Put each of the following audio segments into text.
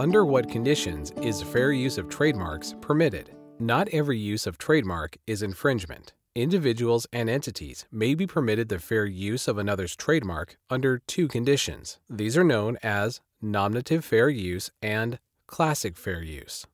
Under what conditions is fair use of trademarks permitted? Not every use of trademark is infringement. Individuals and entities may be permitted the fair use of another's trademark under two conditions. These are known as nominative fair use and classic fair use.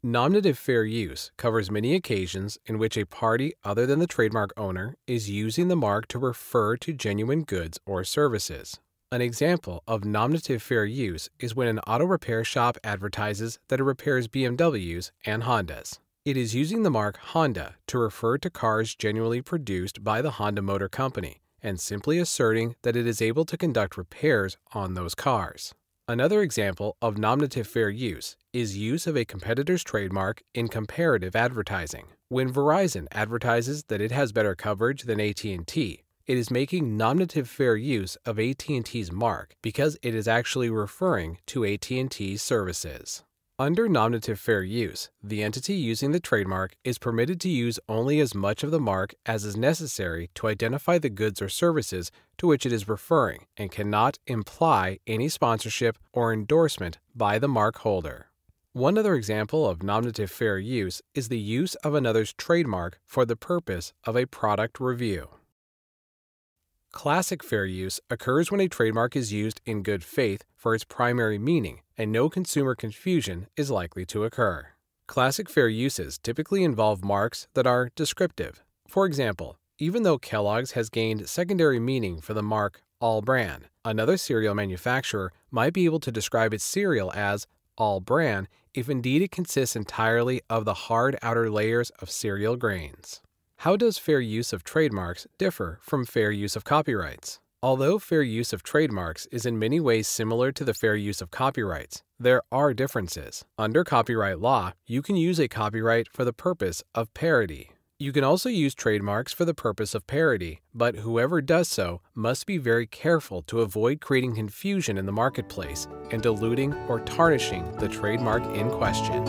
Nominative fair use covers many occasions in which a party other than the trademark owner is using the mark to refer to genuine goods or services. An example of nominative fair use is when an auto repair shop advertises that it repairs BMWs and Hondas. It is using the mark Honda to refer to cars genuinely produced by the Honda Motor Company and simply asserting that it is able to conduct repairs on those cars. Another example of nominative fair use is use of a competitor's trademark in comparative advertising. When Verizon advertises that it has better coverage than AT&T, it is making nominative fair use of AT&T's mark because it is actually referring to AT&T's services. Under nominative fair use, the entity using the trademark is permitted to use only as much of the mark as is necessary to identify the goods or services to which it is referring and cannot imply any sponsorship or endorsement by the mark holder. One other example of nominative fair use is the use of another's trademark for the purpose of a product review. Classic fair use occurs when a trademark is used in good faith for its primary meaning and no consumer confusion is likely to occur. Classic fair uses typically involve marks that are descriptive. For example, even though Kellogg's has gained secondary meaning for the mark All Bran, another cereal manufacturer might be able to describe its cereal as All Bran if indeed it consists entirely of the hard outer layers of cereal grains. How does fair use of trademarks differ from fair use of copyrights? Although fair use of trademarks is in many ways similar to the fair use of copyrights, there are differences. Under copyright law, you can use a copyright for the purpose of parody. You can also use trademarks for the purpose of parody, but whoever does so must be very careful to avoid creating confusion in the marketplace and diluting or tarnishing the trademark in question.